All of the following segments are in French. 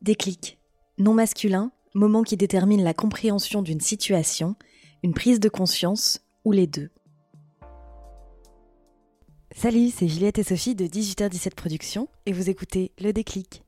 Déclic. Non masculin, moment qui détermine la compréhension d'une situation, une prise de conscience ou les deux. Salut, c'est Juliette et Sophie de 18h17 Productions et vous écoutez Le Déclic.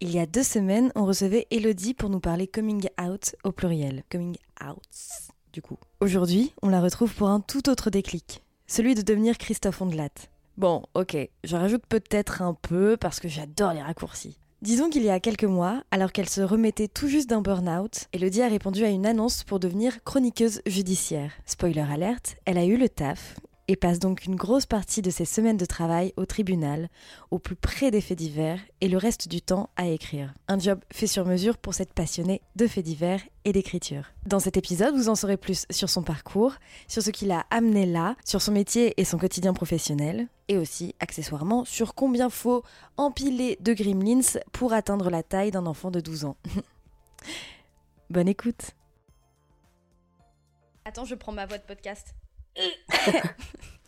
Il y a deux semaines, on recevait Elodie pour nous parler coming out au pluriel. Coming outs, du coup. Aujourd'hui, on la retrouve pour un tout autre déclic, celui de devenir Christophe Ondelat. Bon, ok, je rajoute peut-être un peu parce que j'adore les raccourcis. Disons qu'il y a quelques mois, alors qu'elle se remettait tout juste d'un burn-out, Elodie a répondu à une annonce pour devenir chroniqueuse judiciaire. Spoiler alerte, elle a eu le taf et passe donc une grosse partie de ses semaines de travail au tribunal, au plus près des faits divers, et le reste du temps à écrire. Un job fait sur mesure pour cette passionnée de faits divers et d'écriture. Dans cet épisode, vous en saurez plus sur son parcours, sur ce qui l'a amené là, sur son métier et son quotidien professionnel, et aussi, accessoirement, sur combien faut empiler de gremlins pour atteindre la taille d'un enfant de 12 ans. Bonne écoute. Attends, je prends ma voix de podcast.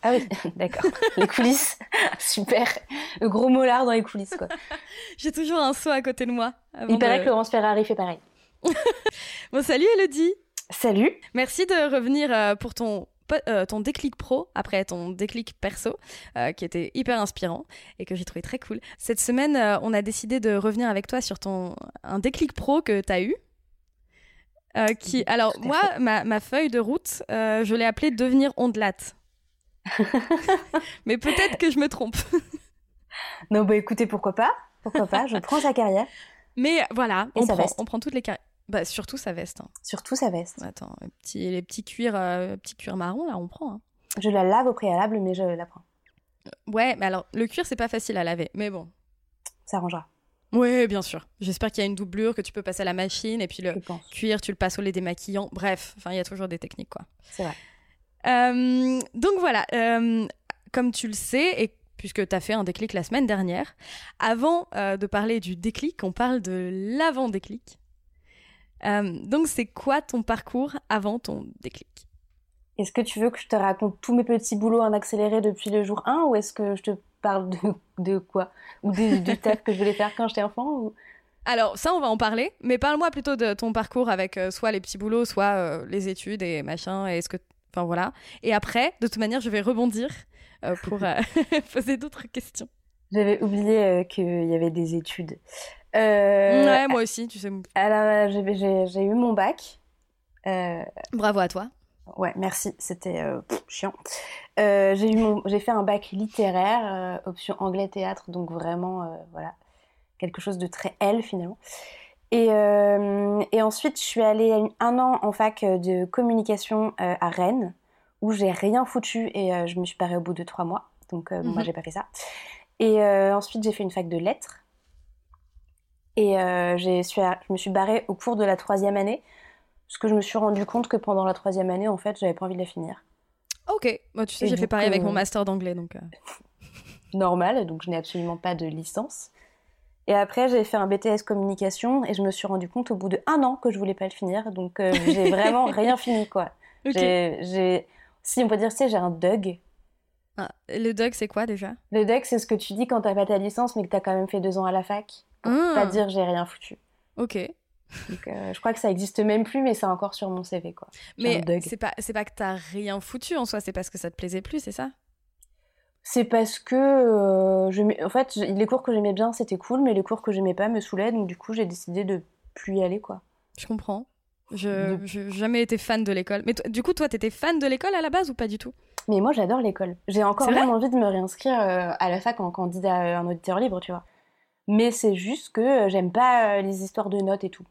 Ah oui, d'accord. Les coulisses, super. Le gros molar dans les coulisses, quoi. J'ai toujours un saut à côté de moi. Il paraît que Laurence Ferrari fait pareil. bon, salut Elodie. Salut. Merci de revenir euh, pour ton euh, ton déclic pro après ton déclic perso, euh, qui était hyper inspirant et que j'ai trouvé très cool. Cette semaine, on a décidé de revenir avec toi sur ton un déclic pro que tu as eu. Qui, alors moi, ma, ma, feuille de route, je l'ai appelée devenir ondelate. Mais peut-être que je me trompe. non, bah écoutez, pourquoi pas? Pourquoi pas? Je prends sa carrière. Mais voilà, on prend, on prend, toutes les carrières. Bah, surtout sa veste. Hein. Surtout sa veste. Attends, les petits, les petits cuirs, euh, petits cuirs marron, là, on prend. Hein. Je la lave au préalable, mais je la prends. Euh, ouais, mais alors, le cuir, c'est pas facile à laver, mais bon. Ça arrangera. Oui, bien sûr. J'espère qu'il y a une doublure, que tu peux passer à la machine, et puis le cuir, tu le passes au lait démaquillant. Bref, il y a toujours des techniques, quoi. C'est vrai. Euh, donc voilà, comme tu le sais, et puisque tu as fait un déclic la semaine dernière, avant de parler du déclic, on parle de l'avant-déclic. Euh, donc, c'est quoi ton parcours avant ton déclic? Est-ce que tu veux que je te raconte tous mes petits boulots en accéléré depuis le jour 1 ou est-ce que je te parle de, de quoi? Ou du taf que je voulais faire quand j'étais enfant ou... Alors, ça, on va en parler, mais parle-moi plutôt de ton parcours avec euh, soit les petits boulots, soit euh, les études et machin, et est-ce que. Enfin, voilà. Et après, de toute manière, je vais rebondir pour poser d'autres questions. J'avais oublié qu'il y avait des études. Euh, ouais, moi aussi, tu sais. Alors, j'ai eu mon bac. Euh, Bravo à toi. Ouais, merci, c'était euh, chiant. j'ai fait un bac littéraire, option anglais-théâtre, donc vraiment, voilà, quelque chose de très L finalement. Et, et, ensuite, je suis allée un an en fac de communication à Rennes, où j'ai rien foutu et je me suis parée au bout de trois mois. Donc, moi, mhm. j'ai pas fait ça. Et ensuite, j'ai fait une fac de lettres et euh, je me suis barrée au cours de la troisième année, parce que je me suis rendu compte que pendant la troisième année, en fait, j'avais pas envie de la finir. Ok, moi tu sais, j'ai fait pareil avec mon master d'anglais, donc. Euh. Normal, donc je n'ai absolument pas de licence. Et après, j'ai fait un BTS communication et je me suis rendu compte au bout de un an que je voulais pas le finir, donc euh, j'ai vraiment rien fini, quoi. J'ai, si on peut dire, tu sais, j'ai un DUG. Ah, le DUG, c'est quoi déjà? Le DUG, c'est ce que tu dis quand t'as pas ta licence, mais que t'as quand même fait deux ans à la fac pour pas ah. dire j'ai rien foutu. Ok. Donc, euh, je crois que ça existe même plus, mais c'est encore sur mon CV, quoi. Mais c'est pas, c'est pas que t'as rien foutu en soi, c'est parce que ça te plaisait plus, c'est ça? C'est parce que, euh, je, en fait, les cours que j'aimais bien, c'était cool, mais les cours que j'aimais pas me saoulaient, donc du coup, j'ai décidé de plus y aller, quoi. Je comprends. Je n'ai jamais été fan de l'école. Mais du coup, toi, t'étais fan de l'école à la base ou pas du tout? Mais moi, j'adore l'école. J'ai encore même envie de me réinscrire euh, à la fac en candidat un auditeur libre, tu vois. Mais c'est juste que j'aime pas les histoires de notes et tout.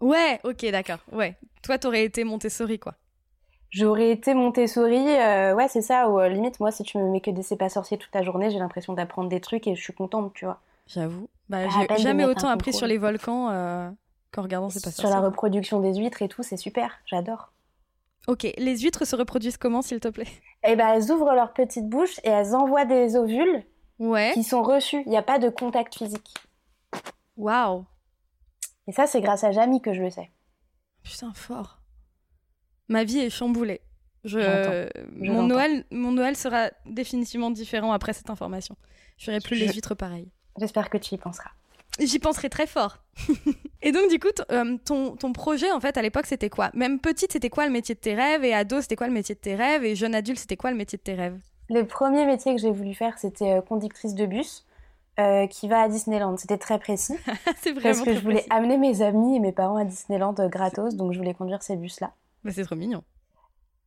Ouais, ok, d'accord. Ouais. Toi, t'aurais été Montessori, quoi. J'aurais été Montessori, euh, ouais, c'est ça. Ou limite, moi, si tu me mets que des c'est pas sorcier toute la journée, j'ai l'impression d'apprendre des trucs et je suis contente, tu vois. J'avoue. Bah, j'ai jamais autant appris sur les volcans qu'en regardant c'est pas Sur la reproduction des huîtres et tout, c'est super. J'adore. Ok, les huîtres se reproduisent comment, s'il te plaît? Eh ben, elles ouvrent leur petite bouche et elles envoient des ovules ouais. qui sont reçus. Il n'y a pas de contact physique. Waouh. Et ça, c'est grâce à Jamie que je le sais. Putain, fort. Ma vie est chamboulée. Je... Mon, Noël, mon Noël sera définitivement différent après cette information. Je ferai plus les huîtres pareilles. J'espère que tu y penseras. J'y penserai très fort. et donc, du coup, euh, ton, ton projet, en fait, à l'époque, c'était quoi? Même petite, c'était quoi le métier de tes rêves? Et ado, c'était quoi le métier de tes rêves? Et jeune adulte, c'était quoi le métier de tes rêves? Le premier métier que j'ai voulu faire, c'était euh, conductrice de bus. Euh, qui va à Disneyland. C'était très précis. c'est vraiment Parce que je voulais amener mes amis et mes parents à Disneyland gratos, donc je voulais conduire ces bus-là. Mais c'est trop mignon.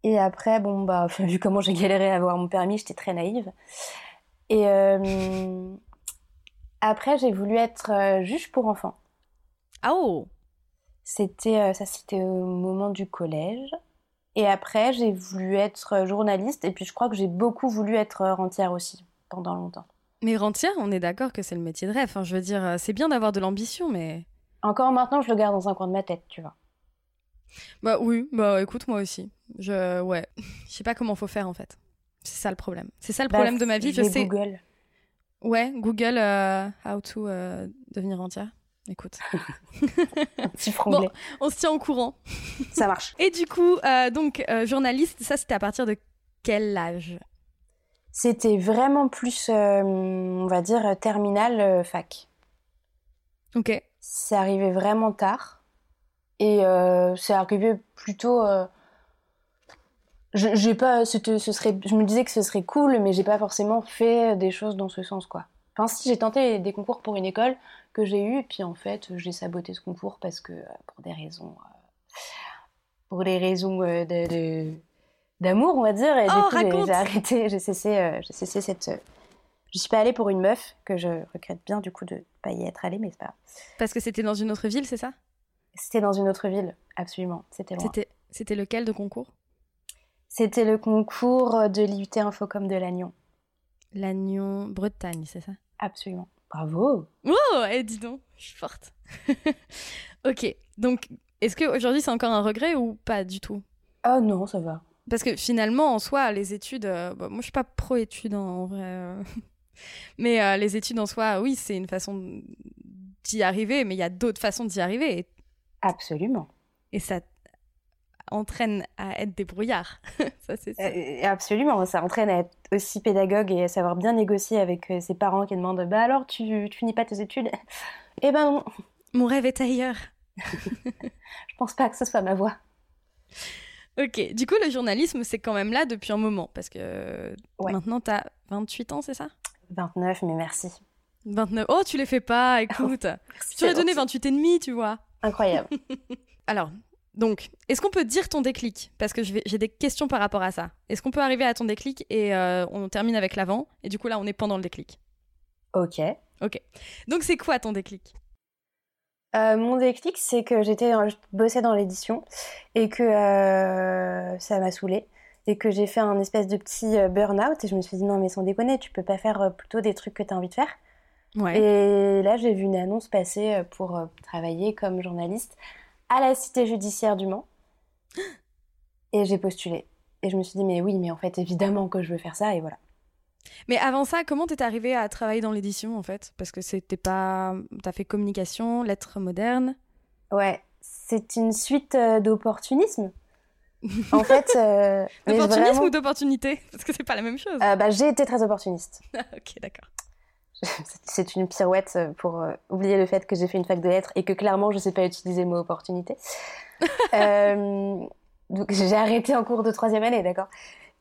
Et après, bon, bah, vu comment j'ai galéré à avoir mon permis, j'étais très naïve. Et euh, après, j'ai voulu être euh, juge pour enfants. Ah oh C'était euh, ça, c'était au moment du collège. Et après, j'ai voulu être journaliste. Et puis, je crois que j'ai beaucoup voulu être rentière aussi pendant longtemps. Mais rentière, on est d'accord que c'est le métier de rêve. Enfin, je veux dire, c'est bien d'avoir de l'ambition, mais. Encore maintenant, je le garde dans un coin de ma tête, tu vois. Bah oui, bah écoute, moi aussi. Je, ouais, je sais pas comment faut faire en fait. C'est ça le problème. C'est ça le problème bah, de ma vie. Je sais. Google. Ouais, Google euh, how to euh, devenir entière. Écoute. petit. Bon, on se tient au courant. ça marche. Et du coup, euh, donc journaliste, ça c'était à partir de quel âge? C'était vraiment plus, on va dire, terminal fac. Ok. C'est arrivé vraiment tard. Et c'est arrivé plutôt je, j'ai pas, ce serait, je me disais que ce serait cool, mais j'ai pas forcément fait des choses dans ce sens, quoi. Enfin, si j'ai tenté des concours pour une école que j'ai eu, et puis en fait, j'ai saboté ce concours parce que pour des raisons, euh, pour des raisons euh, de, d'amour, on va dire. Et oh, du coup, j'ai, arrêté, j'ai cessé, euh, j'ai cessé cette. je suis pas allée pour une meuf que je regrette bien du coup de pas y être allée, mais c'est pas. Parce que c'était dans une autre ville, c'est ça? C'était dans une autre ville, absolument. C'était loin. C'était, c'était lequel de concours? C'était le concours de l'IUT Infocom de Lannion. Lannion, Bretagne, c'est ça? Absolument. Bravo Oh, eh, dis donc, je suis forte. ok, donc est-ce qu'aujourd'hui c'est encore un regret ou pas du tout? Oh non, ça va. Parce que finalement, en soi, les études, euh, moi je suis pas pro-études hein, en vrai. Euh. mais euh, les études en soi, oui, c'est une façon d'y arriver, mais il y a d'autres façons d'y arriver. Absolument. Et ça entraîne à être débrouillard. ça, c'est absolument, ça entraîne à être aussi pédagogue et à savoir bien négocier avec ses parents qui demandent Bah alors, tu, tu finis pas tes études? Eh ben non. Mon rêve est ailleurs. Je pense pas que ce soit ma voie. Ok, du coup, le journalisme, c'est quand même là depuis un moment, parce que maintenant, tu as 28 ans, c'est ça? 29, mais merci. 29. Oh, tu les fais pas, écoute. tu aurais donné 28 et demi, tu vois. Incroyable. Alors, donc, est-ce qu'on peut dire ton déclic? Parce que j'ai des questions par rapport à ça. Est-ce qu'on peut arriver à ton déclic et euh, on termine avec l'avant? Et du coup, là, on est pendant le déclic. Ok. Ok. Donc, c'est quoi ton déclic? Euh, mon déclic, c'est que j'étais bossais dans l'édition et que euh, ça m'a saoulée et que j'ai fait un espèce de petit burn-out et je me suis dit non mais sans déconner, tu peux pas faire plutôt des trucs que tu as envie de faire. Ouais. Et là, j'ai vu une annonce passer pour travailler comme journaliste à la cité judiciaire du Mans. Et j'ai postulé. Et je me suis dit, mais oui, mais en fait, évidemment que je veux faire ça, et voilà. Mais avant ça, comment t'es arrivée à travailler dans l'édition, en fait? Parce que c'était pas... T'as fait communication, lettres modernes Ouais, c'est une suite euh, d'opportunisme. en fait... Euh, D'opportunisme ou d'opportunité? Parce que c'est pas la même chose. Euh, bah, j'ai été très opportuniste. ok, d'accord. c'est une pirouette pour euh, oublier le fait que j'ai fait une fac de lettres et que clairement je ne sais pas utiliser le mot opportunité. donc j'ai arrêté en cours de troisième année, d'accord?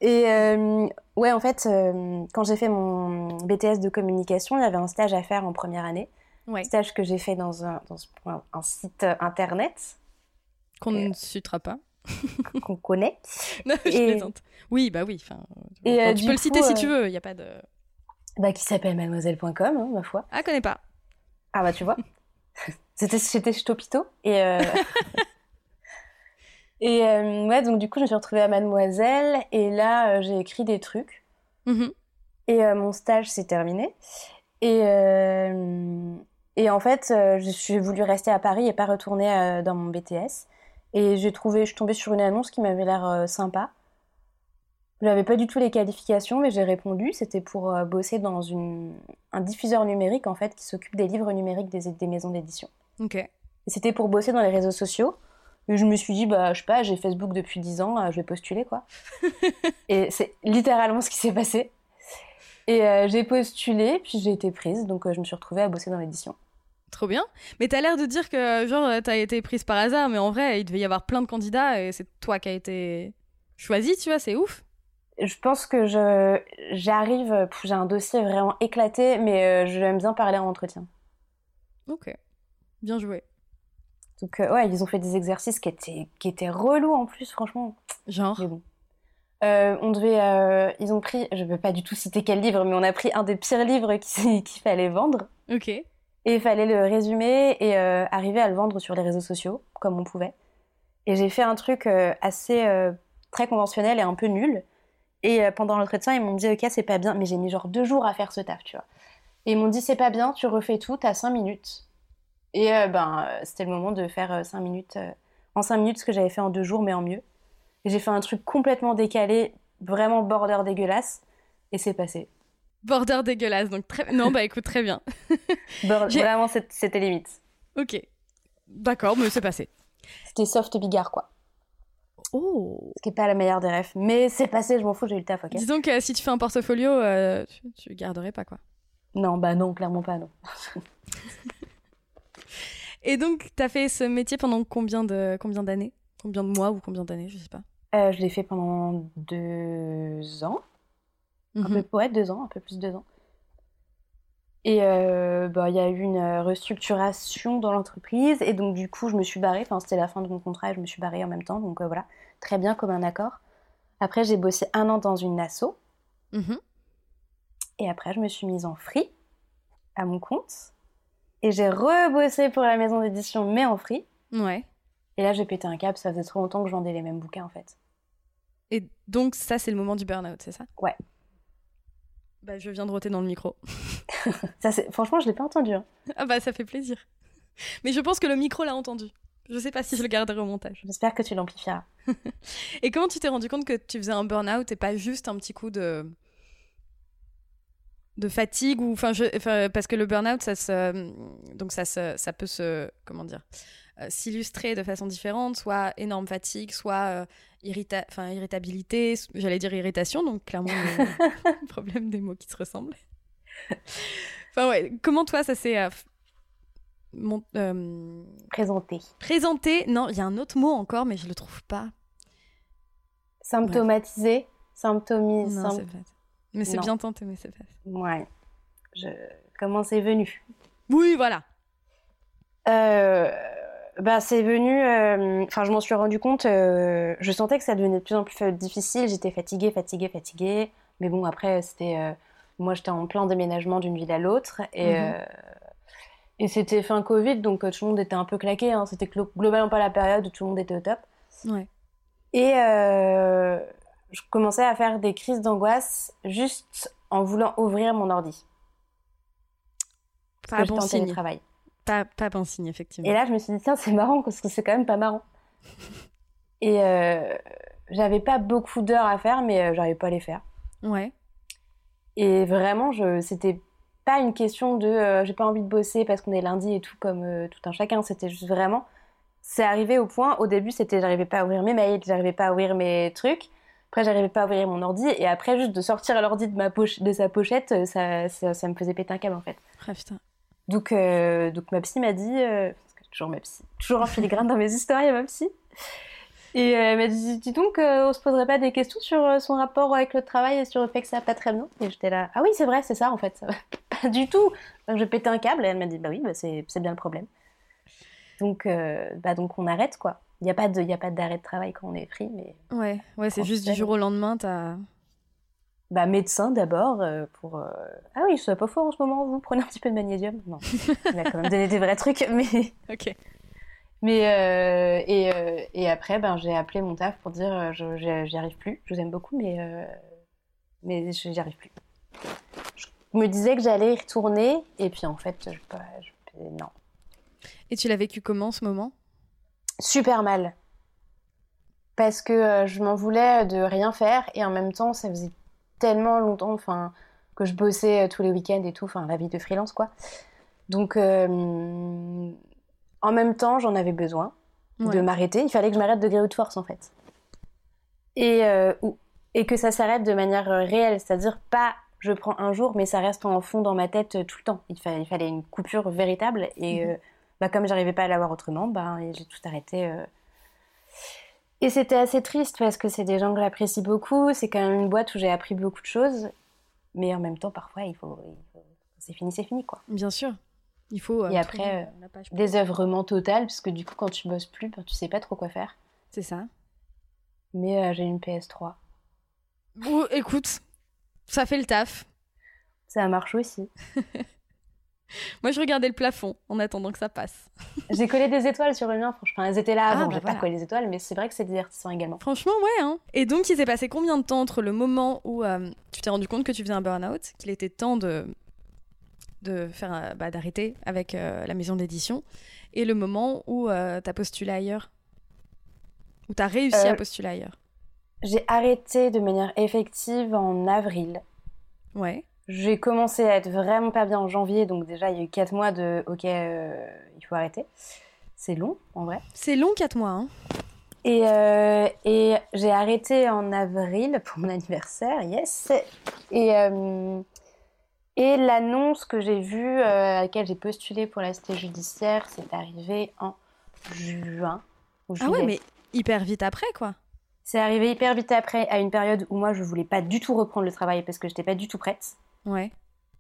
Et euh, ouais, en fait, euh, quand j'ai fait mon BTS de communication, il y avait un stage à faire en première année. Ouais. Stage que j'ai fait dans un, dans un site internet. Qu'on ne citera pas. qu'on connaît. Non, je et... plaisante. Oui, bah oui. Et tu peux le citer si tu veux, il n'y a pas de bah, qui s'appelle mademoiselle.com, hein, ma foi. Ah, connais pas. Ah bah tu vois. C'était chez Topito et euh... et euh, ouais donc du coup je me suis retrouvée à Mademoiselle et là euh, j'ai écrit des trucs mm-hmm. et euh, mon stage s'est terminé et et en fait j'ai voulu rester à Paris et pas retourner dans mon BTS et j'ai trouvé je suis tombée sur une annonce qui m'avait l'air sympa j'avais pas du tout les qualifications, mais j'ai répondu. C'était pour euh, bosser dans une, un diffuseur numérique, en fait, qui s'occupe des livres numériques des, des maisons d'édition. Ok. Et c'était pour bosser dans les réseaux sociaux. Je me suis dit, bah, je sais pas, j'ai Facebook depuis 10 ans, euh, je vais postuler, quoi. et c'est littéralement ce qui s'est passé. Et euh, j'ai postulé, puis j'ai été prise, donc je me suis retrouvée à bosser dans l'édition. Trop bien. Mais t'as l'air de dire que, genre, t'as été prise par hasard, mais en vrai, il devait y avoir plein de candidats et c'est toi qui as été choisie, tu vois, c'est ouf. Je pense que je j'arrive, j'ai un dossier vraiment éclaté, mais euh, j'aime bien parler en entretien. Ok, bien joué. Donc euh, ouais, ils ont fait des exercices qui étaient qui étaient relous en plus, franchement. Genre. Mais bon. Euh, on devait, ils ont pris, je veux pas du tout citer quel livre, mais on a pris un des pires livres qu'il fallait vendre. Ok. Et il fallait le résumer et euh, arriver à le vendre sur les réseaux sociaux, comme on pouvait. Et j'ai fait un truc euh, assez euh, très conventionnel et un peu nul. Et pendant l'entretien, ils m'ont dit Ok, c'est pas bien, mais j'ai mis genre deux jours à faire ce taf, tu vois. Et ils m'ont dit C'est pas bien, tu refais tout, t'as cinq minutes. Et ben, c'était le moment de faire cinq minutes, en cinq minutes ce que j'avais fait en deux jours, mais en mieux. Et j'ai fait un truc complètement décalé, vraiment border dégueulasse, et c'est passé. Border dégueulasse, donc très... Non, bah écoute, très bien. Vraiment, c'était limite. Ok. D'accord, mais c'est passé. C'était soft bigard, quoi. Oh Ce qui n'est pas la meilleure des refs. Mais c'est passé, je m'en fous, j'ai eu le taf, ok Disons que si tu fais un portfolio, euh, tu, garderais pas, quoi. Non, bah non, clairement pas, non. Et donc, tu as fait ce métier pendant combien de combien d'années? Combien de mois ou combien d'années, je sais pas? Euh, je l'ai fait pendant deux ans. Un peu, mhm. ouais, deux ans, un peu plus de deux ans. Et euh, bah, il y a eu une restructuration dans l'entreprise. Et donc, du coup, je me suis barrée. Enfin, c'était la fin de mon contrat et je me suis barrée en même temps. Donc, euh, voilà, très bien, comme un accord. Après, j'ai bossé un an dans une asso. Mhm. Et après, je me suis mise en free, à mon compte. Et j'ai rebossé pour la maison d'édition, mais en free. Ouais. Et là, j'ai pété un cap. Ça faisait trop longtemps que je vendais les mêmes bouquins, en fait. Et donc, ça, c'est le moment du burn-out, c'est ça? Ouais. Bah, je viens de roter dans le micro. ça, franchement, je l'ai pas entendu. Hein. Ah bah, ça fait plaisir. Mais je pense que le micro l'a entendu. Je sais pas si je le garderai au montage. J'espère que tu l'amplifieras. et comment tu t'es rendu compte que tu faisais un burn-out et pas juste un petit coup de de fatigue ou enfin parce que le burn-out ça se donc ça ça peut se comment dire euh, s'illustrer de façon différente, soit énorme fatigue, soit euh, irrita enfin, irritabilité, j'allais dire irritation, donc clairement le problème des mots qui se ressemblent. enfin ouais, comment toi ça s'est euh, présenté Présenté, non, il y a un autre mot encore, mais je le trouve pas. Symptomatisé, symptomisé. Mais c'est bien tenté, mais c'est pas. Ouais. Je... Comment c'est venu? Oui, voilà. Euh, bah, c'est venu. Euh, enfin, je m'en suis rendu compte. Euh, je sentais que ça devenait de plus en plus euh, difficile. J'étais fatiguée, fatiguée, fatiguée. Mais bon, après, c'était. moi, j'étais en plein déménagement d'une ville à l'autre. Et, mhm. et c'était fin Covid, donc tout le monde était un peu claqué. Hein. C'était globalement pas la période où tout le monde était au top. Ouais. Et je commençais à faire des crises d'angoisse juste en voulant ouvrir mon ordi. Pas bon signe. Travail. Pas, pas bon signe, effectivement. Et là, je me suis dit, tiens, c'est marrant, parce que c'est quand même pas marrant. Et euh, j'avais pas beaucoup d'heures à faire, mais euh, j'arrivais pas à les faire. Ouais. Et vraiment, je, c'était pas une question de euh, j'ai pas envie de bosser parce qu'on est lundi et tout, comme tout un chacun. C'était juste vraiment. C'est arrivé au point, au début, c'était j'arrivais pas à ouvrir mes mails, j'arrivais pas à ouvrir mes trucs. Après, j'arrivais pas à ouvrir mon ordi. Et après, juste de sortir l'ordi de, ma poche, de sa pochette, ça, ça, ça, me faisait péter un câble, en fait. Ah, putain. Donc, euh, donc ma psy m'a dit, euh, toujours ma psy, toujours en filigrane dans mes histoires, il y a ma psy. Et euh, elle m'a dit, dis donc, on se poserait pas des questions sur son rapport avec le travail et sur le fait que ça va pas très bien? Et j'étais là, ah oui, c'est vrai, c'est ça en fait, pas du tout. Donc je pétais un câble et elle m'a dit, bah oui, bah, c'est bien le problème. Donc, bah, donc on arrête quoi. Il n'y a pas d'arrêt de, travail quand on est pris, mais. Ouais, ouais, c'est juste du jour au lendemain, t'as bah, médecin d'abord euh, pour euh, ah oui je pas fort en ce moment vous prenez un petit peu de magnésium. Non il a quand même donné des vrais trucs mais ok. mais euh, et, et, après ben j'ai appelé mon taf pour dire je j'y arrive plus. Je vous aime beaucoup mais mais j'y arrive plus. Je me disais que j'allais y retourner et puis en fait je, je, non. Et tu l'as vécu comment ce moment? Super mal parce que je m'en voulais de rien faire et en même temps ça faisait tellement longtemps, enfin, que je bossais euh, tous les week-ends et tout, enfin, la vie de freelance, quoi. Donc, euh, en même temps, j'en avais besoin de m'arrêter. Il fallait que je m'arrête de gré de force, en fait. Et, euh, et que ça s'arrête de manière réelle, c'est-à-dire pas je prends un jour, mais ça reste en fond dans ma tête euh, tout le temps. Il, il fallait une coupure véritable. Et mhm. euh, bah, comme j'arrivais pas à l'avoir autrement, bah, j'ai tout arrêté. Euh. Et c'était assez triste parce que c'est des gens que j'apprécie beaucoup. C'est quand même une boîte où j'ai appris beaucoup de choses. Mais en même temps, parfois, il faut. C'est fini, c'est fini, quoi. Bien sûr. Il faut. et après, désœuvrement total, parce que du coup, quand tu bosses plus, ben, tu sais pas trop quoi faire. C'est ça. Mais j'ai une PS3. Ou, écoute, ça fait le taf. Ça marche aussi. Moi, je regardais le plafond en attendant que ça passe. J'ai collé des étoiles sur le mien, franchement. Elles étaient là ah, avant, bah j'ai pas collé des étoiles, mais c'est vrai que c'est divertissant également. Franchement, ouais. Hein. Et donc, il s'est passé combien de temps entre le moment où euh, tu t'es rendu compte que tu faisais un burn-out, qu'il était temps de, de faire, euh, bah, d'arrêter avec euh, la maison d'édition, et le moment où tu as postulé ailleurs? Où tu as réussi à postuler ailleurs? j'ai arrêté de manière effective en avril. Ouais. J'ai commencé à être vraiment pas bien en janvier, donc déjà il y a eu 4 mois de ok, euh, il faut arrêter. C'est long en vrai. C'est long 4 mois. Hein. Et, euh, et j'ai arrêté en avril pour mon anniversaire, yes. Et, euh, et l'annonce que j'ai vue, à laquelle j'ai postulé pour la cité judiciaire, c'est arrivé en juin. ah ouais, mais hyper vite après quoi. C'est arrivé hyper vite après, à une période où moi je voulais pas du tout reprendre le travail parce que j'étais pas du tout prête. Ouais.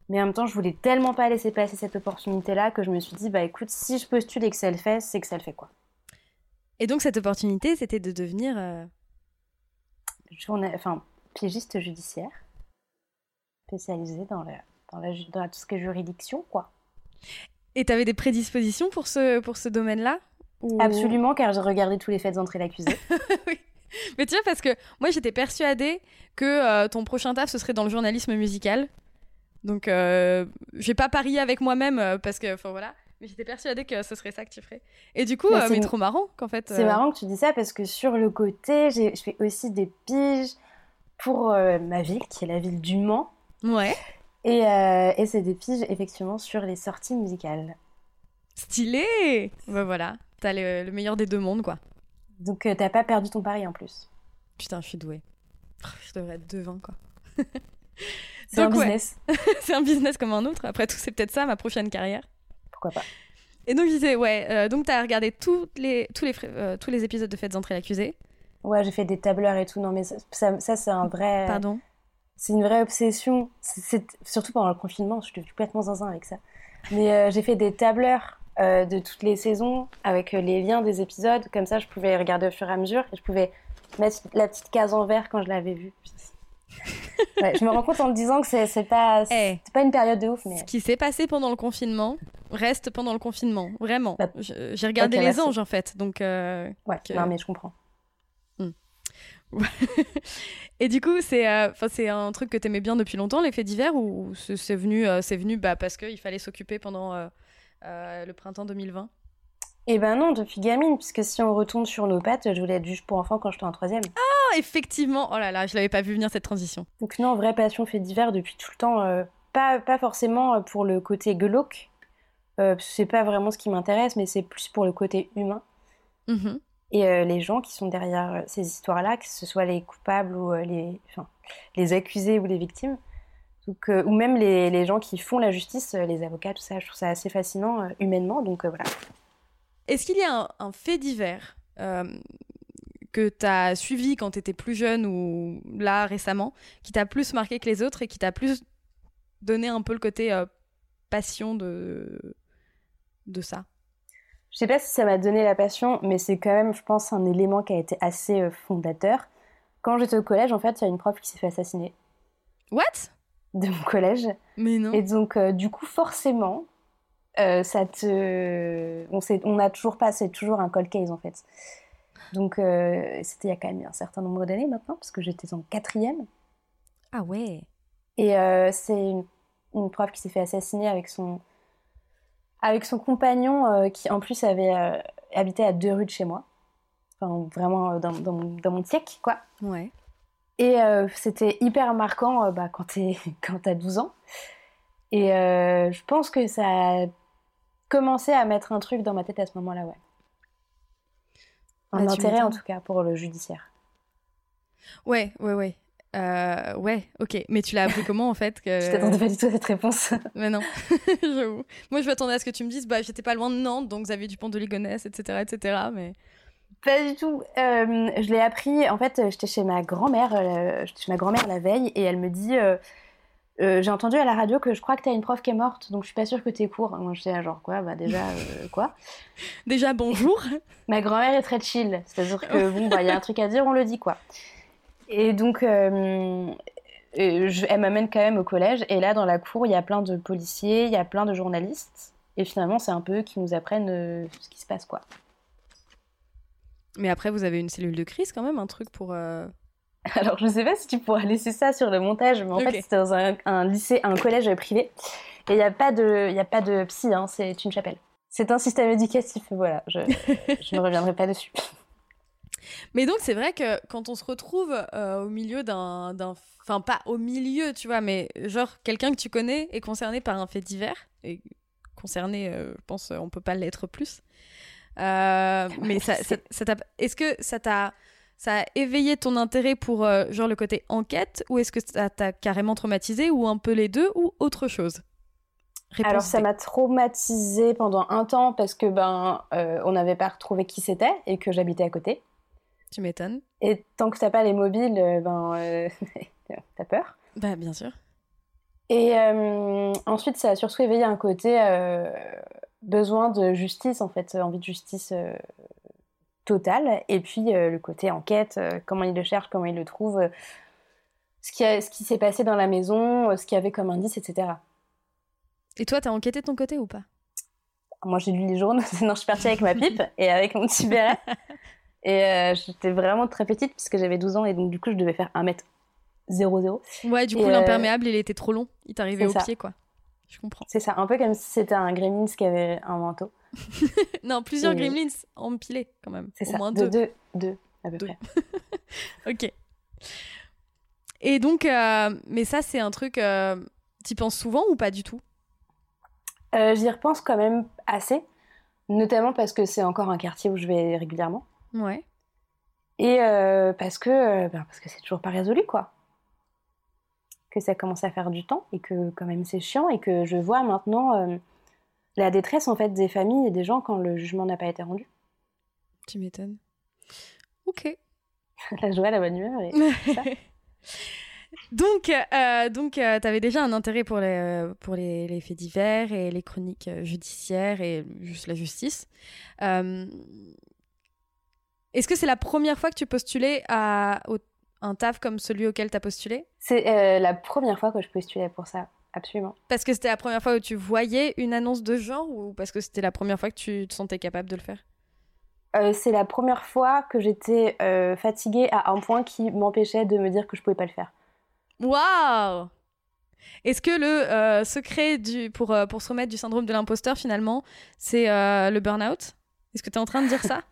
Mais en même temps, je voulais tellement pas laisser passer cette opportunité-là que je me suis dit, bah écoute, si je postule et que ça le fait, c'est que ça le fait quoi. Et donc cette opportunité, c'était de devenir. Euh... Enfin, piégiste judiciaire, spécialisé dans, la, dans, la, dans tout ce qui est juridiction, quoi. Et tu avais des prédispositions pour ce, pour ce domaine-là? Absolument, car j'ai regardé tous les faits d'entrée l'accusé. oui. Mais tu vois, parce que moi, j'étais persuadée que euh, ton prochain taf, ce serait dans le journalisme musical. Donc, euh, j'ai pas parié avec moi-même euh, parce que, enfin voilà. Mais j'étais persuadée que ce serait ça que tu ferais. Et du coup, c'est trop marrant qu'en fait. C'est marrant que tu dis ça parce que sur le côté, je fais aussi des piges pour ma ville, qui est la ville du Mans. Ouais. Et, et c'est des piges effectivement sur les sorties musicales. Stylé Bah voilà, t'as le meilleur des deux mondes quoi. Donc euh, t'as pas perdu ton pari en plus. Putain, je suis douée. Je devrais être devin, quoi. c'est un business. c'est un business comme un autre. Après tout, c'est peut-être ça ma prochaine carrière. Pourquoi pas. Et donc je disais, ouais, euh, donc t'as regardé toutes les, tous, les, euh, tous les épisodes de Faites entrer l'accusé Ouais, j'ai fait des tableurs et tout. Non, mais ça, ça, c'est un vrai. Pardon C'est une vraie obsession. C'est, surtout pendant le confinement, je suis complètement zinzin avec ça. Mais j'ai fait des tableurs euh, de toutes les saisons avec euh, les liens des épisodes. Comme ça, je pouvais regarder au fur et à mesure et je pouvais mettre la petite case en vert quand je l'avais vue. je me rends compte en me disant que c'est pas, eh. pas une période de ouf. Mais... Ce qui s'est passé pendant le confinement reste pendant le confinement, vraiment. Bah, j'ai regardé Les Anges en fait, donc. Euh, ouais, non, mais je comprends. Hmm. et du coup, c'est c'est un truc que t'aimais bien depuis longtemps, les faits divers, ou c'est venu, c'est venu bah, parce qu'il fallait s'occuper pendant euh, le printemps 2020 eh ben non, depuis gamine, puisque si on retourne sur nos pattes, je voulais être juge pour enfants quand j'étais en troisième. Ah, effectivement Oh là là, je l'avais pas vu venir cette transition. Donc non, vraie passion fait divers depuis tout le temps. Euh, pas, pas forcément euh, pour le côté glauque, euh, c'est pas vraiment ce qui m'intéresse, mais c'est plus pour le côté humain. Mm-hmm. Et les gens qui sont derrière ces histoires-là, que ce soit les coupables ou les, enfin, les accusés ou les victimes, ou même les, gens qui font la justice, euh, les avocats, tout ça, je trouve ça assez fascinant euh, humainement. Donc euh, voilà. Est-ce qu'il y a un, fait divers que tu as suivi quand tu étais plus jeune ou là récemment, qui t'a plus marqué que les autres et qui t'a plus donné un peu le côté passion de, de ça? Je sais pas si ça m'a donné la passion, mais c'est quand même, je pense, un élément qui a été assez fondateur. Quand j'étais au collège, en fait, il y a une prof qui s'est fait assassiner. What? De mon collège. Mais non. Et donc, euh, du coup, forcément, euh, ça te... on, on n'a toujours pas, c'est toujours un cold case en fait. Donc, euh, c'était il y a quand même un certain nombre d'années maintenant, parce que j'étais en quatrième. Ah ouais. Et c'est une, une, prof qui s'est fait assassiner avec son, avec son compagnon, qui en plus avait habité à deux rues de chez moi. Enfin, vraiment dans, dans, mon, dans mon siècle, quoi. Ouais. Et euh, c'était hyper marquant euh, bah, quand tu as 12 ans. Et euh, je pense que ça a commencé à mettre un truc dans ma tête à ce moment-là, ouais. Un bah, intérêt en tout cas pour le judiciaire. Ouais, ouais, ouais. Euh, ouais, ok. Mais tu l'as appris comment en fait que... Je t'attendais pas du tout à cette réponse. Mais non, j'avoue. Moi, je m'attendais à ce que tu me dises, bah, j'étais pas loin de Nantes, donc Xavier Dupont de Ligonnès, etc., etc. Mais pas du tout. Euh, je l'ai appris. En fait, j'étais chez ma grand-mère. Euh, j'étais chez ma grand-mère la veille, et elle me dit. J'ai entendu à la radio que je crois que t'as une prof qui est morte, donc je suis pas sûre que t'es cours. Moi, je dis genre quoi? Bah déjà quoi? Déjà bonjour. ma grand-mère est très chill, c'est-à-dire que bon bah il y a un truc à dire, on le dit quoi. Et donc, euh, je, elle m'amène quand même au collège. Et là, dans la cour, il y a plein de policiers, il y a plein de journalistes. Et finalement, c'est un peu eux qui nous apprennent euh, ce qui se passe, quoi. Mais après, vous avez une cellule de crise quand même, un truc pour. Alors, je sais pas si tu pourras laisser ça sur le montage, mais en fait, c'était dans un, lycée, un collège privé. Et il n'y a, pas de, y a pas de psy, hein, c'est une chapelle. C'est un système éducatif, voilà, je, je ne reviendrai pas dessus. Mais donc, c'est vrai que quand on se retrouve euh, au milieu d'un. Enfin, pas au milieu, tu vois, mais genre quelqu'un que tu connais est concerné par un fait divers. Et concerné, euh, je pense, on peut pas l'être plus. Euh, mais ça, ça, est-ce que ça t'a ça a éveillé ton intérêt pour genre le côté enquête ou est-ce que ça t'a carrément traumatisé ou un peu les deux ou autre chose? Alors ça m'a traumatisé pendant un temps parce que ben on n'avait pas retrouvé qui c'était et que j'habitais à côté. Tu m'étonnes. Et tant que t'as pas les mobiles, euh, ben, euh, t'as peur. Bah, bien sûr. Et euh, ensuite, ça a surtout éveillé un côté besoin de justice, en fait, envie de justice totale. Et puis, le côté enquête, comment il le cherche, comment il le trouve, ce qui, ce qui s'est passé dans la maison, ce qu'il y avait comme indice, etc. Et toi, t'as enquêté de ton côté ou pas? Moi, j'ai lu les journaux, sinon je suis partie avec ma pipe et avec mon petit béret. Et euh, j'étais vraiment très petite puisque j'avais 12 ans et donc du coup je devais faire 1m00. Ouais, du coup euh, l'imperméable il était trop long, il t'arrivait au pied quoi. Je comprends. C'est ça, un peu comme si c'était un gremlins qui avait un manteau. non, plusieurs gremlins empilés quand même. C'est ça, moins deux. Deux, deux à peu près. ok. Et donc, euh, mais ça c'est un truc, tu penses souvent ou pas du tout? J'y repense quand même assez, notamment parce que c'est encore un quartier où je vais régulièrement. Ouais. Et euh, parce que euh, ben, parce que c'est toujours pas résolu, quoi. Que ça commence à faire du temps et que quand même c'est chiant et que je vois maintenant euh, la détresse en fait des familles et des gens quand le jugement n'a pas été rendu. Tu m'étonnes. Ok. la joie, la bonne humeur et ça. Donc, donc tu avais déjà un intérêt pour, les, pour les, les, faits divers et les chroniques judiciaires et juste la justice. Est-ce que c'est la première fois que tu postulais à un taf comme celui auquel tu as postulé? C'est euh, la première fois que je postulais pour ça, absolument. Parce que c'était la première fois où tu voyais une annonce de genre ou parce que c'était la première fois que tu te sentais capable de le faire? Euh, c'est la première fois que j'étais euh, fatiguée à un point qui m'empêchait de me dire que je pouvais pas le faire. Waouh Est-ce que le secret du, pour, pour se remettre du syndrome de l'imposteur, finalement, c'est le burn-out? Est-ce que tu es en train de dire ça?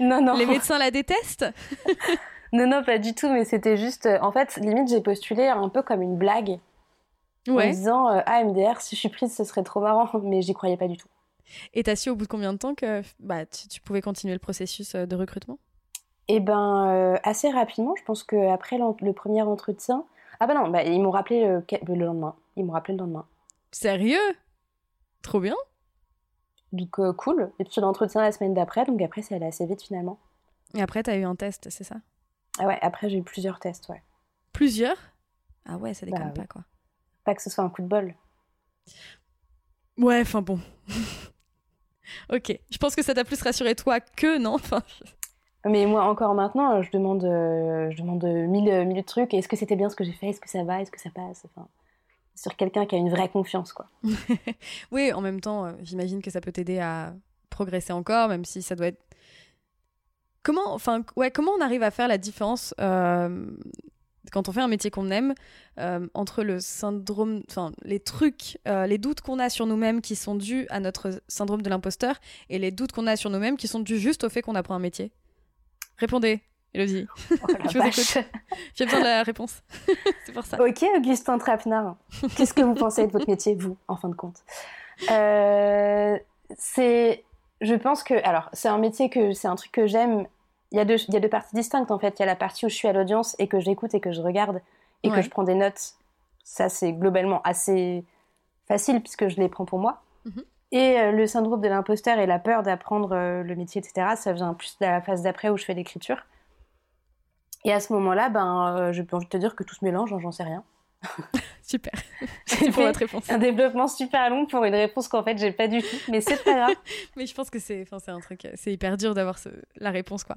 Non, non. Les médecins la détestent? Non, non, pas du tout, mais c'était juste. Euh, en fait, limite, j'ai postulé un peu comme une blague. En disant euh, Ah, MDR, si je suis prise, ce serait trop marrant, mais j'y croyais pas du tout. Et t'as su au bout de combien de temps que bah, tu, pouvais continuer le processus euh, de recrutement? Eh ben, assez rapidement. Je pense qu'après le premier entretien. Ah, bah non, bah, ils m'ont rappelé le lendemain. Ils m'ont rappelé le lendemain. Sérieux? Trop bien donc euh, cool. Et puis l'entretien la semaine d'après, donc après c'est allé assez vite finalement. Et après t'as eu un test, c'est ça? Ah ouais, après j'ai eu plusieurs tests, ouais. Plusieurs? Ah ouais, ça déconne bah pas quoi. Pas que ce soit un coup de bol. Ouais, enfin bon. ok, je pense que ça t'a plus rassuré toi que non? Enfin... Mais moi encore maintenant, je demande, euh, je demande mille, mille trucs. Est-ce que c'était bien ce que j'ai fait? Est-ce que ça va? Est-ce que ça passe? Enfin sur quelqu'un qui a une vraie confiance, quoi. oui, en même temps, euh, j'imagine que ça peut t'aider à progresser encore, même si ça doit être. Comment, enfin, ouais, comment on arrive à faire la différence euh, quand on fait un métier qu'on aime euh, entre le syndrome, enfin, les trucs, les doutes qu'on a sur nous-mêmes qui sont dus à notre syndrome de l'imposteur et les doutes qu'on a sur nous-mêmes qui sont dus juste au fait qu'on apprend un métier. Répondez. Elodie, oh, je vous écoute. J'ai besoin de la réponse. c'est pour ça. Ok, Augustin Trapenard. Qu'est-ce que vous pensez de votre métier, vous, en fin de compte? Euh, C'est, je pense que, alors, c'est un métier que, c'est un truc que j'aime il y, a deux, il y a deux parties distinctes en fait. Il y a la partie où je suis à l'audience et que j'écoute et que je regarde et Ouais. que je prends des notes. Ça, c'est globalement assez facile puisque je les prends pour moi. Mhm. Et euh, le syndrome de l'imposteur et la peur d'apprendre euh, le métier, etc., ça vient plus de la phase d'après où je fais l'écriture. Et à ce moment-là, ben, euh, j'ai envie de te dire que tout se mélange, hein, j'en sais rien. Super. C'est pour votre réponse. un développement super long pour une réponse qu'en fait j'ai pas du tout, mais c'est pas grave. Mais je pense que c'est, enfin, c'est un truc, euh, c'est hyper dur d'avoir ce- la réponse, quoi.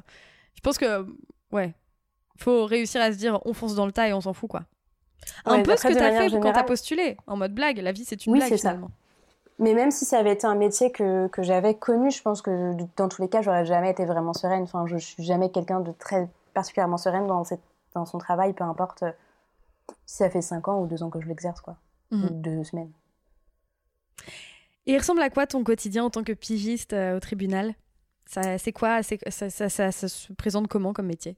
Je pense que, ouais, faut réussir à se dire, on fonce dans le tas et on s'en fout, quoi. Un peu ce après, que t'as fait quand t'as générale- postulé, en mode blague. La vie, c'est une Oui, blague ça. finalement. Mais même si ça avait été un métier que, que j'avais connu, je pense que dans tous les cas, j'aurais jamais été vraiment sereine. Enfin, je, je suis jamais quelqu'un de très particulièrement sereine dans, cette, dans son travail, peu importe euh, ça fait 5 ans ou 2 ans que je l'exerce, quoi. Mhm. 2 semaines. Et il ressemble à quoi ton quotidien en tant que pigiste euh, au tribunal? Ça, C'est quoi? Ça, ça, se présente comment comme métier?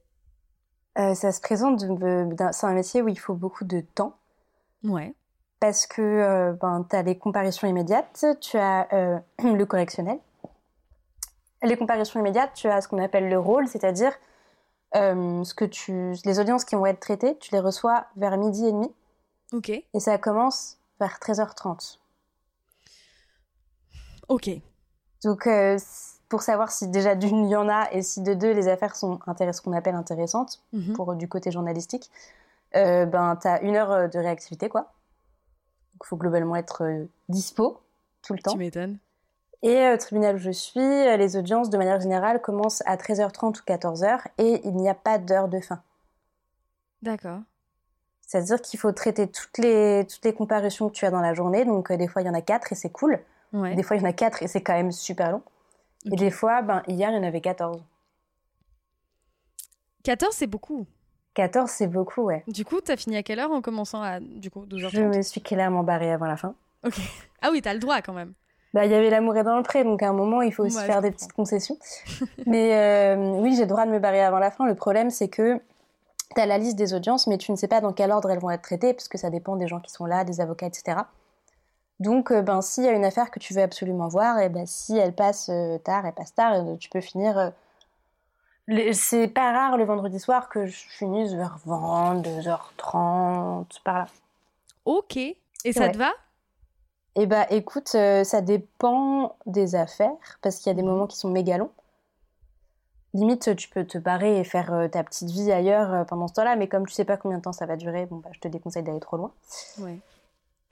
Euh, ça se présente, c'est un métier où il faut beaucoup de temps. Ouais. parce que euh, ben, tu as les comparaisons immédiates, tu as le correctionnel. Les comparaisons immédiates, tu as ce qu'on appelle le rôle, c'est-à-dire ce que tu, les audiences qui vont être traitées, tu les reçois vers midi et demi Ok. et ça commence vers 13h30. Ok. Donc euh, pour savoir si déjà d'une il y en a et si de deux les affaires sont ce qu'on appelle intéressantes Mhm. pour euh, du côté journalistique, euh, ben tu as une heure euh, de réactivité quoi. Il faut globalement être euh, dispo tout le temps. Tu m'étonnes. Et euh, au tribunal où je suis, euh, les audiences de manière générale commencent à 13h30 ou 14h et il n'y a pas d'heure de fin. D'accord. C'est-à-dire qu'il faut traiter toutes les, toutes les comparutions que tu as dans la journée. Donc euh, des fois il y en a quatre et c'est cool. Ouais. Des fois il y en a quatre et c'est quand même super long. Et des fois, ben, hier il y en avait 14. 14, c'est beaucoup. 14 c'est beaucoup, ouais. Du coup, t'as fini à quelle heure en commençant à, du coup, 12h30 Je me suis clairement barrée avant la fin. Ok. Ah oui, t'as le droit quand même. Bah, il y avait l'amour est dans le pré, donc à un moment, il faut aussi Ouais, faire des petites concessions. mais euh, oui, j'ai le droit de me barrer avant la fin. Le problème, c'est que tu as la liste des audiences, mais tu ne sais pas dans quel ordre elles vont être traitées, parce que ça dépend des gens qui sont là, des avocats, etc. Donc, euh, ben, s'il y a une affaire que tu veux absolument voir, et ben, si elle passe euh, tard, elle passe tard, tu peux finir. C'est pas rare le vendredi soir que je finisse vers 22h30, par là. Ok. Et ça Ouais. te va? Eh bah écoute, euh, ça dépend des affaires, parce qu'il y a des Mhm. moments qui sont méga longs. Limite, tu peux te barrer et faire euh, ta petite vie ailleurs euh, pendant ce temps-là, mais comme tu sais pas combien de temps ça va durer, bon bah je te déconseille d'aller trop loin. Ouais.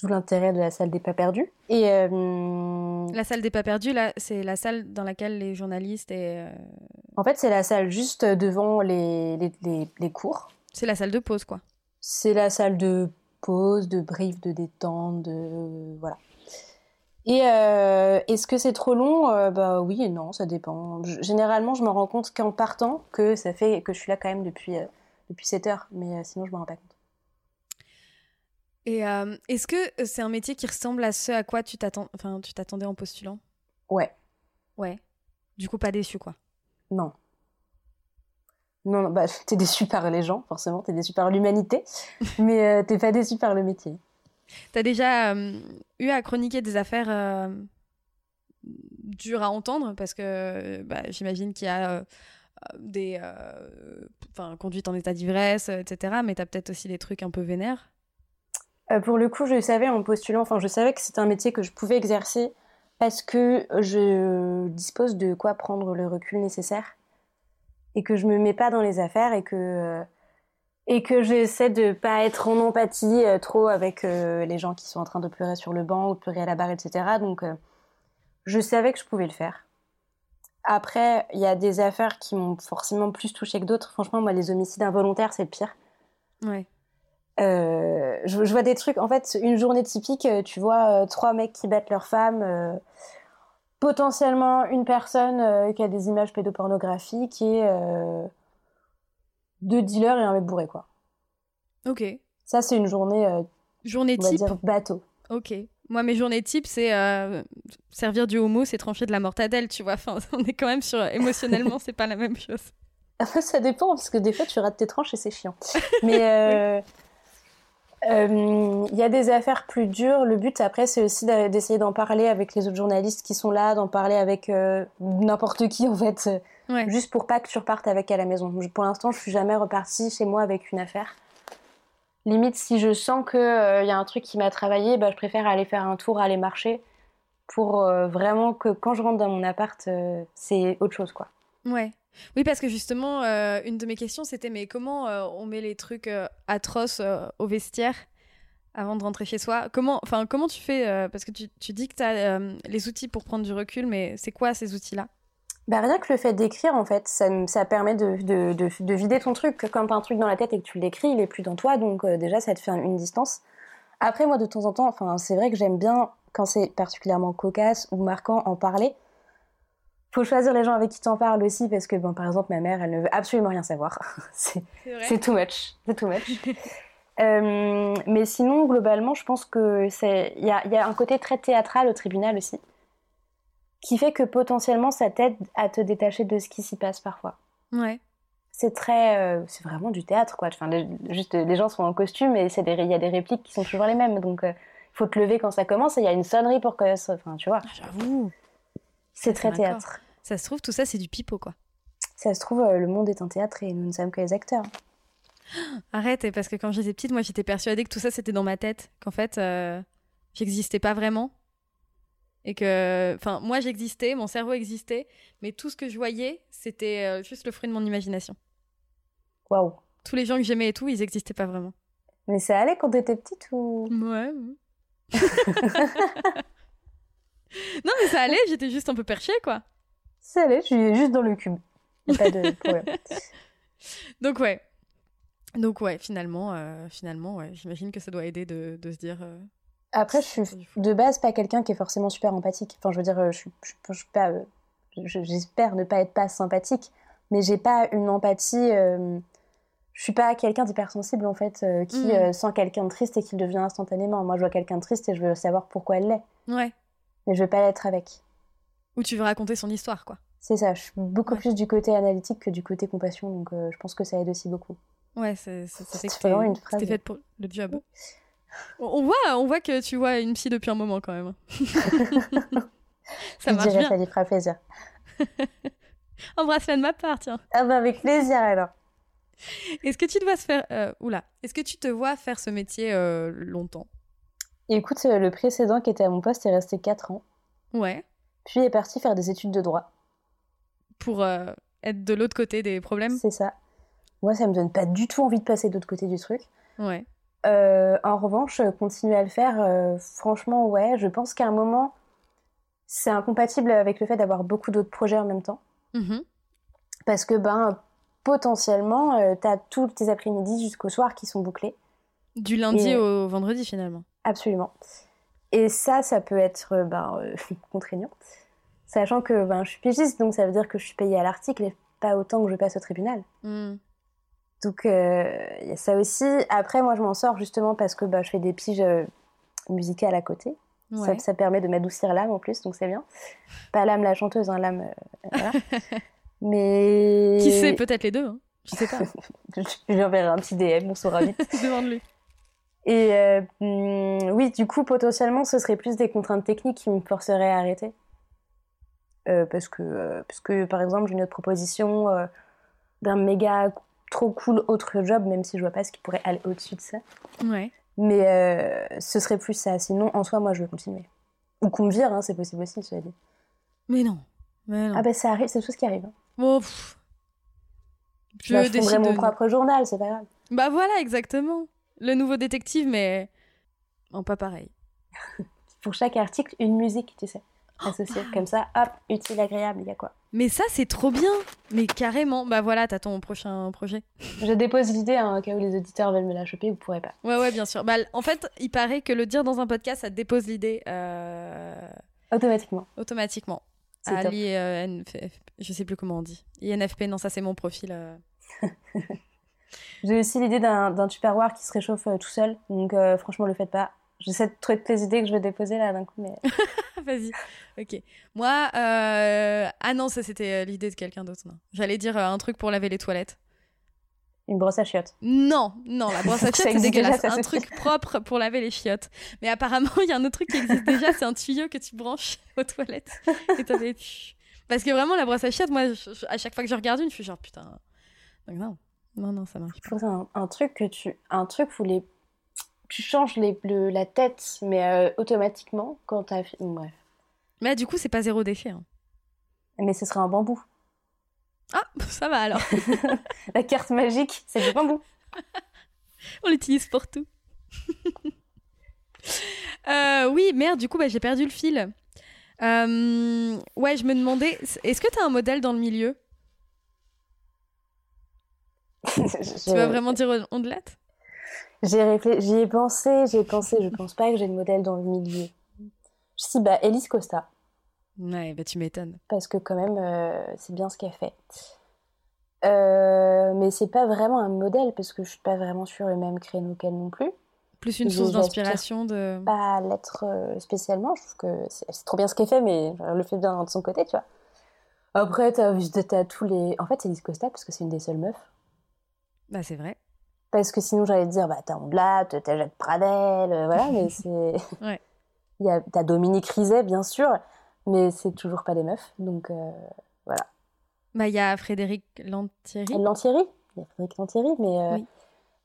D'où l'intérêt de la salle des pas perdus. Et euh, La salle des pas perdus, là, c'est la salle dans laquelle les journalistes et. euh, en fait, c'est la salle juste devant les, les, les- les cours. C'est la salle de pause, quoi. C'est la salle de pause, de brief, de détente, de... Voilà. Et euh, est-ce que c'est trop long? Euh, Bah oui et non, ça dépend. Généralement, je me rends compte qu'en partant, que ça fait que je suis là quand même depuis, euh, depuis 7 heures, mais sinon je me rends pas compte. Et est-ce que c'est un métier qui ressemble à ce à quoi tu t'attends, enfin, tu t'attendais en postulant? Ouais, Ouais. Du coup, pas déçu, quoi? non. Non, non, bah t'es déçu par les gens, forcément, t'es déçu par l'humanité, mais t'es pas déçu par le métier. T'as déjà euh, eu à chroniquer des affaires euh, dures à entendre? Parce que bah, j'imagine qu'il y a euh, des euh, conduites en état d'ivresse, euh, etc. Mais t'as peut-être aussi des trucs un peu vénères? Euh, pour le coup, je savais en postulant, enfin, je savais que c'était un métier que je pouvais exercer parce que je dispose de quoi prendre le recul nécessaire? Et que je me mets pas dans les affaires et que euh, et que j'essaie de pas être en empathie euh, trop avec euh, les gens qui sont en train de pleurer sur le banc ou de pleurer à la barre, etc. Donc, euh, je savais que je pouvais le faire. Après, il y a des affaires qui m'ont forcément plus touché que d'autres. Franchement, moi, les homicides involontaires, c'est le pire. Ouais. Je, je vois des trucs, en fait, une journée typique, tu vois trois mecs qui battent leur femme, potentiellement une personne qui a des images pédopornographiques et deux dealers et un mec bourré, quoi. Ok. Ça, c'est une journée, euh, Journée on va type. dire, bateau. Ok. Moi, mes journées type, c'est euh, servir du homo, c'est trancher de la mortadelle, tu vois. Enfin, on est quand même sur émotionnellement, c'est pas la même chose. ça dépend, parce que des fois, tu rates tes tranches et c'est chiant. Mais euh, euh, il y a des affaires plus dures. Le but, après, c'est aussi d'essayer d'en parler avec les autres journalistes qui sont là, d'en parler avec n'importe qui, en fait. Juste pour pas que tu repartes avec à la maison. Pour l'instant, je suis jamais repartie chez moi avec une affaire. Limite, si je sens qu'il il y a un truc qui m'a travaillé, bah, je préfère aller faire un tour, aller marcher, pour vraiment que quand je rentre dans mon appart, c'est autre chose, quoi. Ouais. Oui, parce que justement, une de mes questions, c'était mais comment on met les trucs atroces au vestiaire avant de rentrer chez soi? Comment, enfin, comment tu fais euh, Parce que tu, tu, dis que tu as euh, les outils pour prendre du recul, mais c'est quoi ces outils-là? Bah, Rien que le fait d'écrire, en fait, ça, ça permet de, de, de, vider ton truc. Quand tu as un truc dans la tête et que tu l'écris, il est plus dans toi, donc euh, déjà, ça te fait une distance. Après, moi, de temps en temps, enfin, c'est vrai que j'aime bien, quand c'est particulièrement cocasse ou marquant, en parler. Faut choisir les gens avec qui t'en parles aussi, parce que, bon, par exemple, ma mère, elle ne veut absolument rien savoir. c'est too much. C'est too much. Euh, mais sinon, globalement, je pense que c'est il y a, un côté très théâtral au tribunal aussi, qui fait que potentiellement ça t'aide à te détacher de ce qui s'y passe parfois. Ouais. C'est très, euh, c'est vraiment du théâtre quoi. Enfin, les, juste les gens sont en costume et c'est il y a des répliques qui sont toujours les mêmes, donc il euh, faut te lever quand ça commence et il y a une sonnerie pour que, enfin, tu vois. Ah, j'avoue. C'est très théâtre. Ça se trouve tout ça c'est du pipeau quoi. Ça se trouve le monde est un théâtre et nous ne sommes que les acteurs. Arrête, parce que quand j'étais petite, moi j'étais persuadée que tout ça c'était dans ma tête, qu'en fait euh, j'existais pas vraiment. Et que, enfin, moi j'existais, mon cerveau existait, mais tout ce que je voyais c'était euh, juste le fruit de mon imagination. Waouh. Tous les gens que j'aimais et tout, ils existaient pas vraiment. Mais ça allait quand t'étais petite ou? Ouais. non, mais ça allait, j'étais juste un peu perchée quoi. Ça allait, je suis juste dans le cube. pas de problème. Donc ouais, donc ouais, finalement, euh, finalement, ouais, j'imagine que ça doit aider de, de se dire. Euh, Après, je suis de base pas quelqu'un qui est forcément super empathique. Enfin, je veux dire, euh, je, je, je, pas, j'espère ne pas être pas sympathique, mais j'ai pas une empathie. je suis pas quelqu'un d'hypersensible en fait, qui mmh. sent quelqu'un de triste et qui le devient instantanément. Moi, je vois quelqu'un de triste et je veux savoir pourquoi elle l'est. Ouais. Mais je veux pas l'être avec. Ou tu veux raconter son histoire, quoi. C'est ça. Je suis beaucoup plus du côté analytique que du côté compassion, donc je pense que ça aide aussi beaucoup. Ouais, c'est vraiment une phrase. fait pour le job. On voit, on voit que tu vois une psy depuis un moment quand même. ça marche bien. Ça lui fera plaisir. Embrasse-la de ma part, tiens. Ah bah avec plaisir alors. Est-ce que tu te vois se faire euh, oula Est-ce que tu te vois faire ce métier euh, longtemps? Écoute, euh, le précédent qui était à mon poste est resté 4 ans. Ouais. Puis il est parti faire des études de droit. Pour être de l'autre côté des problèmes? C'est ça. Moi, ça me donne pas du tout envie de passer de l'autre côté du truc. Ouais. Euh, en revanche, continuer à le faire, euh, franchement, ouais, je pense qu'à un moment, c'est incompatible avec le fait d'avoir beaucoup d'autres projets en même temps. Mm-hmm. Parce que, ben, potentiellement, euh, tu as tous tes après-midi jusqu'au soir qui sont bouclés. Du lundi au vendredi, finalement. Absolument. Et ça, ça peut être ben, contraignant. Sachant que ben, je suis pigiste, donc ça veut dire que je suis payée à l'article et pas autant que je passe au tribunal. Mm. Donc euh, il y a ça aussi. Après, moi, je m'en sors justement parce que bah, je fais des piges euh, musicales à côté. Ça, permet de m'adoucir l'âme en plus, donc c'est bien. Pas l'âme la chanteuse, hein, l'âme. Euh, Mais. Qui sait, peut-être les deux, hein. je sais pas. je lui enverrai un petit DM, on saura vite. Demande-lui. Et hmm, oui, du coup, potentiellement, ce serait plus des contraintes techniques qui me forceraient à arrêter. parce, que, parce que, par exemple, j'ai une autre proposition d'un méga trop cool autre job, même si je vois pas ce qui pourrait aller au-dessus de ça. Ouais. Mais euh, ce serait plus ça. Sinon, en soi, moi, je veux continuer. Ou qu'on me vire, hein, c'est possible aussi, tu dit. Mais non. Mais non. Ah bah ça arrive, c'est tout ce qui arrive. Hein. Bon, je, bah, je mon propre journal, c'est pas grave. Bah voilà, exactement. Le nouveau détective, mais en pas pareil. Pour chaque article, une musique, tu sais associé. Comme ça, hop, utile, agréable, il y a quoi. Mais ça, c'est trop bien. Mais carrément. Bah voilà, t'as ton prochain projet. Je dépose l'idée, hein, au cas où les auditeurs veulent me la choper, vous pourrez pas. Ouais, ouais, bien sûr. Bah, en fait, il paraît que le dire dans un podcast, ça dépose l'idée. Euh, automatiquement. Automatiquement. À l'INFP. Je sais plus comment on dit. INFP, non, ça c'est mon profil. Euh. J'ai aussi l'idée d'un tupperware qui se réchauffe euh, tout seul. Donc franchement, le faites pas. J'essaie de trouver toutes les idées que je vais déposer là d'un coup, mais. Vas-y. Ok. Moi, euh... ah non, ça c'était euh, l'idée de quelqu'un d'autre. J'allais dire euh, un truc pour laver les toilettes. Une brosse à chiottes. Non, non, la brosse à chiottes c'est dégueulasse. un truc propre pour laver les chiottes. Mais apparemment, il y a un autre truc qui existe déjà, c'est un tuyau que tu branches aux toilettes. Et Parce que vraiment, la brosse à chiottes, moi, à chaque fois que je regarde une, je suis genre putain. non, non, non, ça marche pas. Un, un, truc que tu, un truc où les, tu changes les, la tête, mais euh, automatiquement quand t'as, bref. Mais du coup, c'est pas zéro déchet. Hein. Mais ce serait un bambou. Ah, ça va alors. la carte magique, c'est du bambou. On l'utilise pour tout. Euh, oui, merde, du coup, bah, j'ai perdu le fil. Euh, ouais, je me demandais, est-ce que tu as un modèle dans le milieu? Tu vas vraiment dire ondelette J'ai réfléchi, j'y ai pensé, j'ai pensé, je pense pas que j'ai de modèle dans le milieu. Si, bah, Elise Costa. Ouais, bah tu m'étonnes. Parce que quand même, euh, c'est bien ce qu'elle fait. Euh, mais c'est pas vraiment un modèle parce que je suis pas vraiment sur le même créneau qu'elle non plus. Plus une source d'inspiration de. Pas l'être euh, spécialement. Je trouve que c'est trop bien ce qu'elle fait, mais elle le fait bien de son côté, tu vois. Après, t'as as tous les. En fait, c'est Elise Costa parce que c'est une des seules meufs. Bah, c'est vrai. Parce que sinon, j'allais te dire, bah, t'as Omblat, t'as Jacques Pradel, euh, voilà, mais c'est. ouais. T'as Dominique Rizet, bien sûr, mais c'est toujours pas des meufs, donc voilà. Bah, il y a Frédéric Lantieri. Lantieri? Il y a Frédéric Lantieri, mais, euh,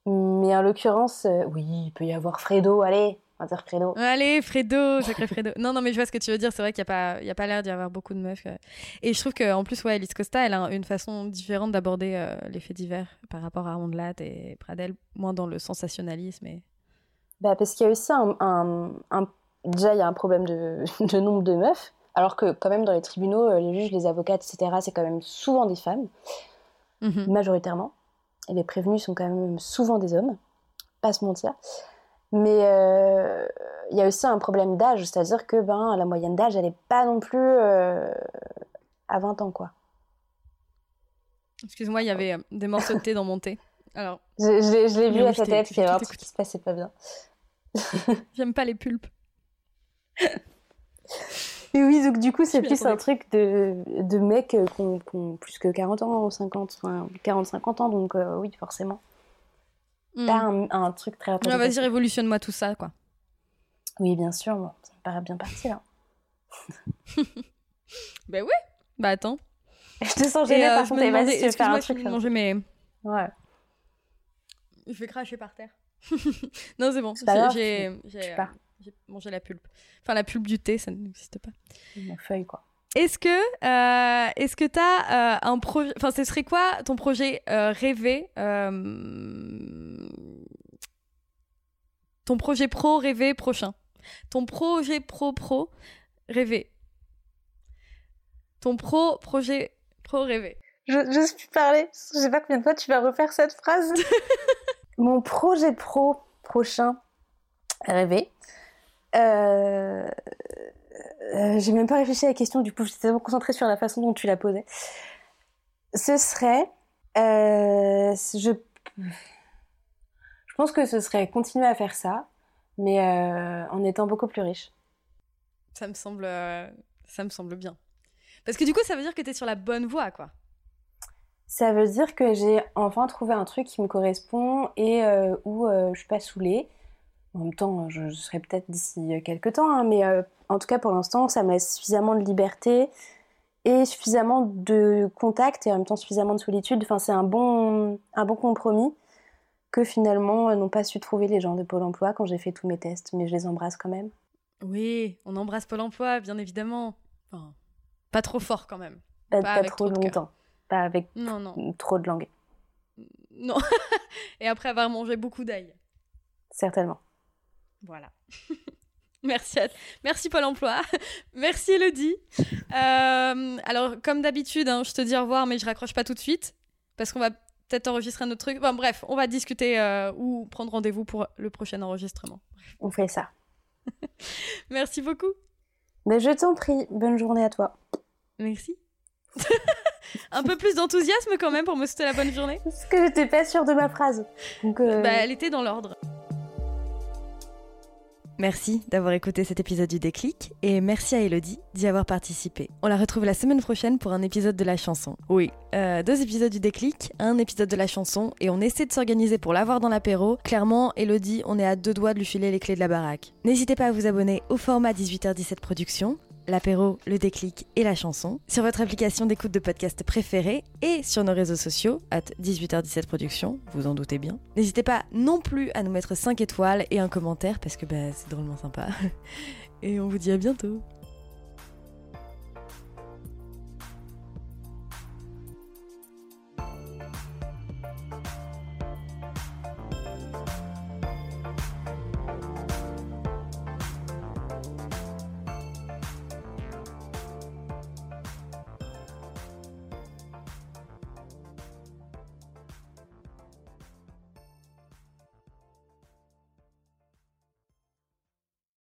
mais en l'occurrence, euh, oui, il peut y avoir Fredo, allez, on va dire Fredo. Allez, Fredo, sacré Fredo. non, non, mais je vois ce que tu veux dire, c'est vrai qu'il n'y a pas, pas l'air d'y avoir beaucoup de meufs. Euh. Et je trouve qu'en plus, ouais, Alice Costa, elle a une façon différente d'aborder les faits divers par rapport à Ondelat et Pradel, moins dans le sensationnalisme. Et... Bah, parce qu'il y a aussi un, un, Déjà, il y a un problème de, de nombre de meufs. Alors que quand même dans les tribunaux, euh, les juges, les avocats, etc., c'est quand même souvent des femmes, mhm. majoritairement. Et les prévenus sont quand même souvent des hommes, pas se mentir. Mais euh, il y a aussi un problème d'âge, c'est-à-dire que ben, la moyenne d'âge, elle n'est pas non plus euh, à 20 ans, quoi. Excuse-moi, il y avait des morceaux de thé dans mon thé. Alors, je, l'ai vu à sa tête, il y avait un truc qui se passait pas bien. J'aime pas les pulpes. Et oui, donc du coup, c'est plus un truc de, de mecs euh, qui ont, plus que 40 ans ou 50, enfin 40-50 ans, donc euh, oui, forcément. Pas un, truc très ah, Vas-y, révolutionne-moi tout ça, quoi. Oui, bien sûr, ça me paraît bien parti, là. ben oui, bah attends. Je te sens gênée, par euh, contre, vas-y, tu faire un truc. manger mes... Ouais. Je vais cracher par terre. non, c'est bon. J'ai... J'ai mangé la pulpe. Enfin, la pulpe du thé, ça n'existe pas. Une feuille, quoi. Est-ce que euh, est-ce que tu as euh, un projet enfin ce serait quoi ton projet euh, rêvé ton projet pro rêvé prochain? Ton projet pro pro rêvé? Ton pro projet pro rêvé? Je j'ose plus parler je sais pas combien de fois tu vas refaire cette phrase. Mon projet pro prochain rêvé euh, euh, j'ai même pas réfléchi à la question, du coup, j'étais tellement concentrée sur la façon dont tu la posais. Ce serait. Euh, je, je pense que ce serait continuer à faire ça, mais en étant beaucoup plus riche. Ça me semble, ça me semble bien. Parce que du coup, ça veut dire que tu es sur la bonne voie, quoi. Ça veut dire que j'ai enfin trouvé un truc qui me correspond et où je suis pas saoulée en même temps, je, serai peut-être d'ici quelques temps, hein, mais euh, en tout cas pour l'instant, ça me laisse suffisamment de liberté et suffisamment de contact et en même temps suffisamment de solitude. Enfin, c'est un bon, un bon compromis que finalement euh, n'ont pas su trouver les gens de Pôle Emploi quand j'ai fait tous mes tests, mais je les embrasse quand même. Oui, on embrasse Pôle Emploi, bien évidemment. pas trop fort quand même. Pas, trop, longtemps. Pas avec trop de langue. Non. et après avoir mangé beaucoup d'ail. Certainement. Voilà. Merci, Merci Pôle emploi. Merci Elodie. Euh, alors, comme d'habitude, hein, je te dis au revoir, mais je raccroche pas tout de suite parce qu'on va peut-être enregistrer un autre truc. Enfin, bref, on va discuter euh, ou prendre rendez-vous pour le prochain enregistrement. On fait ça. Merci beaucoup. Mais je t'en prie. Bonne journée à toi. Merci. un peu plus d'enthousiasme quand même pour me souhaiter la bonne journée. Parce que j'étais pas sûre de ma phrase. Donc euh, bah, elle était dans l'ordre. Merci d'avoir écouté cet épisode du déclic et merci à Elodie d'y avoir participé. On la retrouve la semaine prochaine pour un épisode de la chanson. Oui, euh, deux épisodes du déclic, un épisode de la chanson et on essaie de s'organiser pour l'avoir dans l'apéro. Clairement, Elodie, on est à deux doigts de lui filer les clés de la baraque. N'hésitez pas à vous abonner au format 18h17 Productions l'apéro, le déclic et la chanson, sur votre application d'écoute de podcast préférée et sur nos réseaux sociaux, at 18h17 Productions, vous en doutez bien. N'hésitez pas non plus à nous mettre 5 étoiles et un commentaire parce que bah, c'est drôlement sympa. Et on vous dit à bientôt